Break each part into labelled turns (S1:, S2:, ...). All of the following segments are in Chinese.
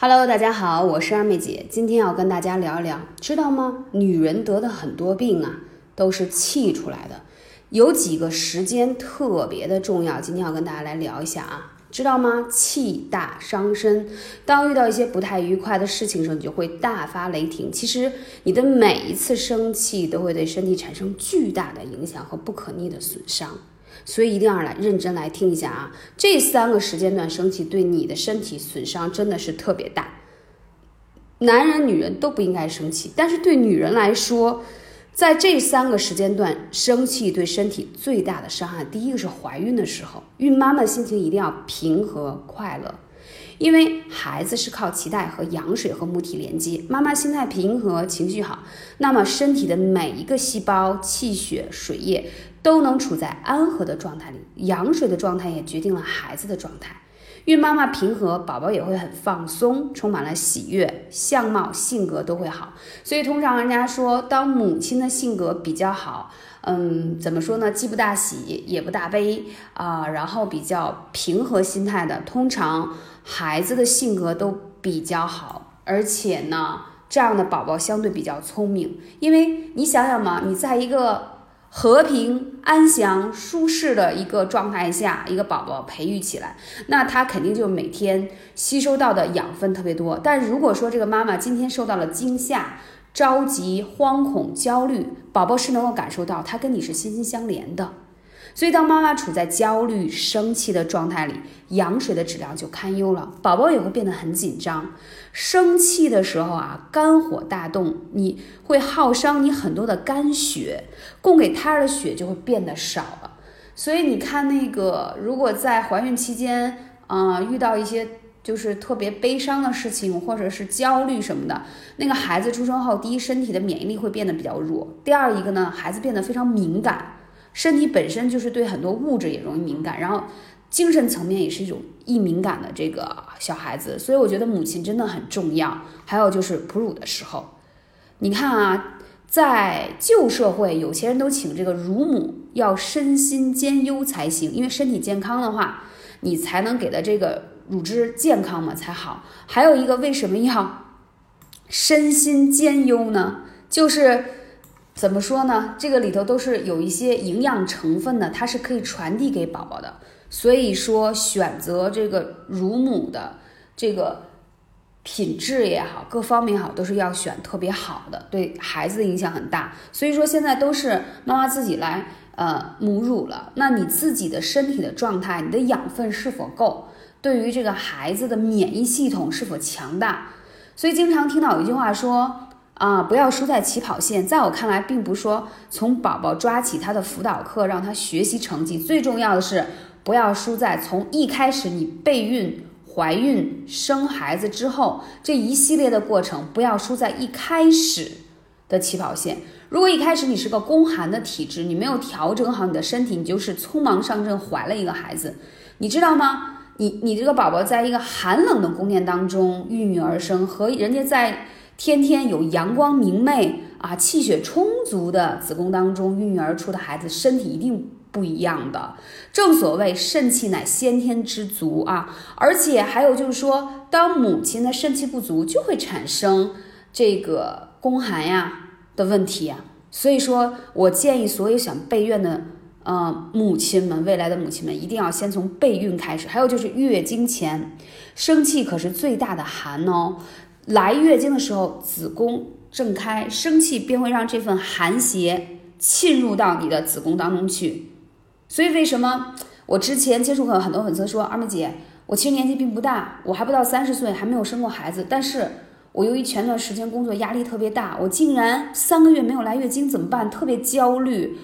S1: Hello，大家好，我是二妹姐，今天要跟大家聊一聊，知道吗？女人得的很多病啊，都是气出来的。有几个时间特别的重要，今天要跟大家来聊一下啊，知道吗？气大伤身，当遇到一些不太愉快的事情的时候，你就会大发雷霆。其实你的每一次生气都会对身体产生巨大的影响和不可逆的损伤。所以一定要来认真来听一下啊！这三个时间段生气对你的身体损伤真的是特别大。男人、女人都不应该生气，但是对女人来说，在这三个时间段生气对身体最大的伤害，第一个是怀孕的时候，孕妈妈心情一定要平和快乐。因为孩子是靠脐带和羊水和母体连接，妈妈心态平和，情绪好，那么身体的每一个细胞、气血、水液都能处在安和的状态里。羊水的状态也决定了孩子的状态。孕妈妈平和，宝宝也会很放松，充满了喜悦，相貌、性格都会好。所以通常人家说，当母亲的性格比较好，嗯，怎么说呢？既不大喜，也不大悲啊，然后比较平和心态的，通常孩子的性格都比较好，而且呢，这样的宝宝相对比较聪明。因为你想想嘛，你在一个。和平、安详、舒适的一个状态下，一个宝宝培育起来，那他肯定就每天吸收到的养分特别多。但如果说这个妈妈今天受到了惊吓、着急、惶恐、焦虑，宝宝是能够感受到，他跟你是心心相连的。所以，当妈妈处在焦虑、生气的状态里，羊水的质量就堪忧了，宝宝也会变得很紧张。生气的时候啊，肝火大动，你会耗伤你很多的肝血，供给胎儿的血就会变得少了。所以你看，那个如果在怀孕期间，啊，遇到一些就是特别悲伤的事情，或者是焦虑什么的，那个孩子出生后，第一，身体的免疫力会变得比较弱；第二一个呢，孩子变得非常敏感。身体本身就是对很多物质也容易敏感，然后精神层面也是一种易敏感的这个小孩子，所以我觉得母亲真的很重要。还有就是哺乳的时候，你看啊，在旧社会，有钱人都请这个乳母要身心兼优才行，因为身体健康的话，你才能给的这个乳汁健康嘛才好。还有一个为什么要身心兼优呢？就是。怎么说呢？这个里头都是有一些营养成分的，它是可以传递给宝宝的。所以说，选择这个乳母的这个品质也好，各方面也好，都是要选特别好的，对孩子的影响很大。所以说，现在都是妈妈自己来呃母乳了。那你自己的身体的状态，你的养分是否够？对于这个孩子的免疫系统是否强大？所以经常听到有一句话说。啊，不要输在起跑线。在我看来，并不说从宝宝抓起他的辅导课，让他学习成绩。最重要的是，不要输在从一开始你备孕、怀孕、生孩子之后这一系列的过程，不要输在一开始的起跑线。如果一开始你是个宫寒的体质，你没有调整好你的身体，你就是匆忙上阵怀了一个孩子，你知道吗？你你这个宝宝在一个寒冷的宫殿当中孕育而生，和人家在。天天有阳光明媚啊，气血充足的子宫当中孕育而出的孩子，身体一定不一样的。正所谓肾气乃先天之足啊，而且还有就是说，当母亲的肾气不足，就会产生这个宫寒呀的问题啊。所以说我建议所有想备孕的呃母亲们，未来的母亲们，一定要先从备孕开始。还有就是月经前生气可是最大的寒哦。来月经的时候，子宫正开，生气便会让这份寒邪侵入到你的子宫当中去。所以为什么我之前接触过很多粉丝说，二妹姐，我其实年纪并不大，我还不到三十岁，还没有生过孩子，但是我由于前段时间工作压力特别大，我竟然三个月没有来月经，怎么办？特别焦虑。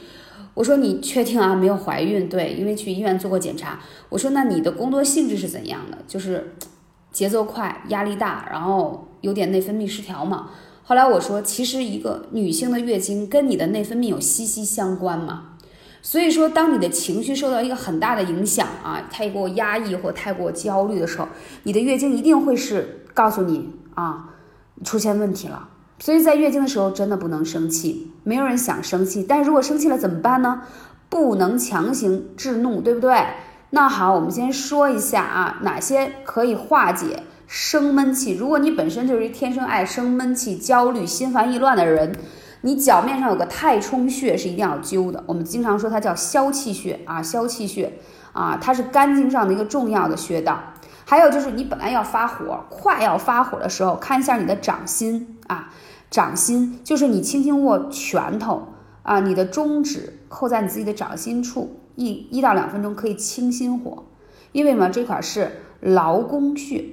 S1: 我说你确定啊？没有怀孕？对，因为去医院做过检查。我说那你的工作性质是怎样的？就是。节奏快，压力大，然后有点内分泌失调嘛。后来我说，其实一个女性的月经跟你的内分泌有息息相关嘛。所以说，当你的情绪受到一个很大的影响啊，太过压抑或太过焦虑的时候，你的月经一定会是告诉你啊，出现问题了。所以在月经的时候真的不能生气，没有人想生气，但如果生气了怎么办呢？不能强行制怒，对不对？那好，我们先说一下啊，哪些可以化解生闷气。如果你本身就是一天生爱生闷气、焦虑、心烦意乱的人，你脚面上有个太冲穴是一定要灸的。我们经常说它叫消气穴啊，消气穴啊，它是肝经上的一个重要的穴道。还有就是你本来要发火，快要发火的时候，看一下你的掌心啊，掌心就是你轻轻握拳头啊，你的中指扣在你自己的掌心处。一一到两分钟可以清心火，因为嘛这块是劳宫穴，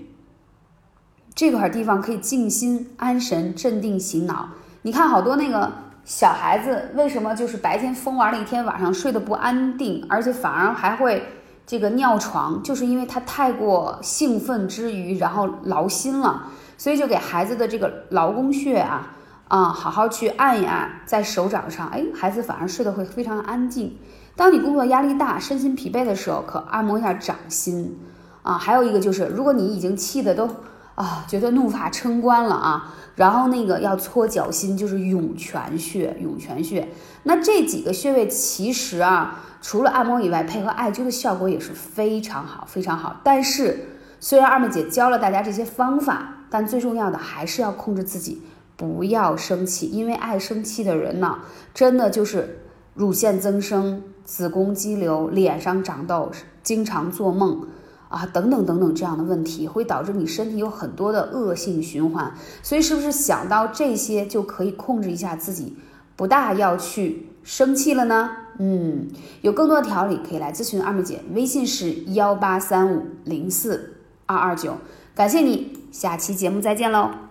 S1: 这块地方可以静心安神、镇定醒脑。你看好多那个小孩子为什么就是白天疯玩了一天，晚上睡得不安定，而且反而还会这个尿床，就是因为他太过兴奋之余，然后劳心了，所以就给孩子的这个劳宫穴啊啊好好去按一按在手掌上，哎，孩子反而睡得会非常安静。当你工作压力大、身心疲惫的时候，可按摩一下掌心啊。还有一个就是，如果你已经气的都啊，觉得怒发冲冠了啊，然后那个要搓脚心，就是涌泉穴。涌泉穴，那这几个穴位其实啊，除了按摩以外，配合艾灸的效果也是非常好，非常好。但是，虽然二妹姐教了大家这些方法，但最重要的还是要控制自己，不要生气，因为爱生气的人呢，真的就是乳腺增生。子宫肌瘤、脸上长痘、经常做梦啊，等等等等，这样的问题会导致你身体有很多的恶性循环。所以，是不是想到这些就可以控制一下自己，不大要去生气了呢？嗯，有更多的调理可以来咨询二妹姐，微信是幺八三五零四二二九。感谢你，下期节目再见喽。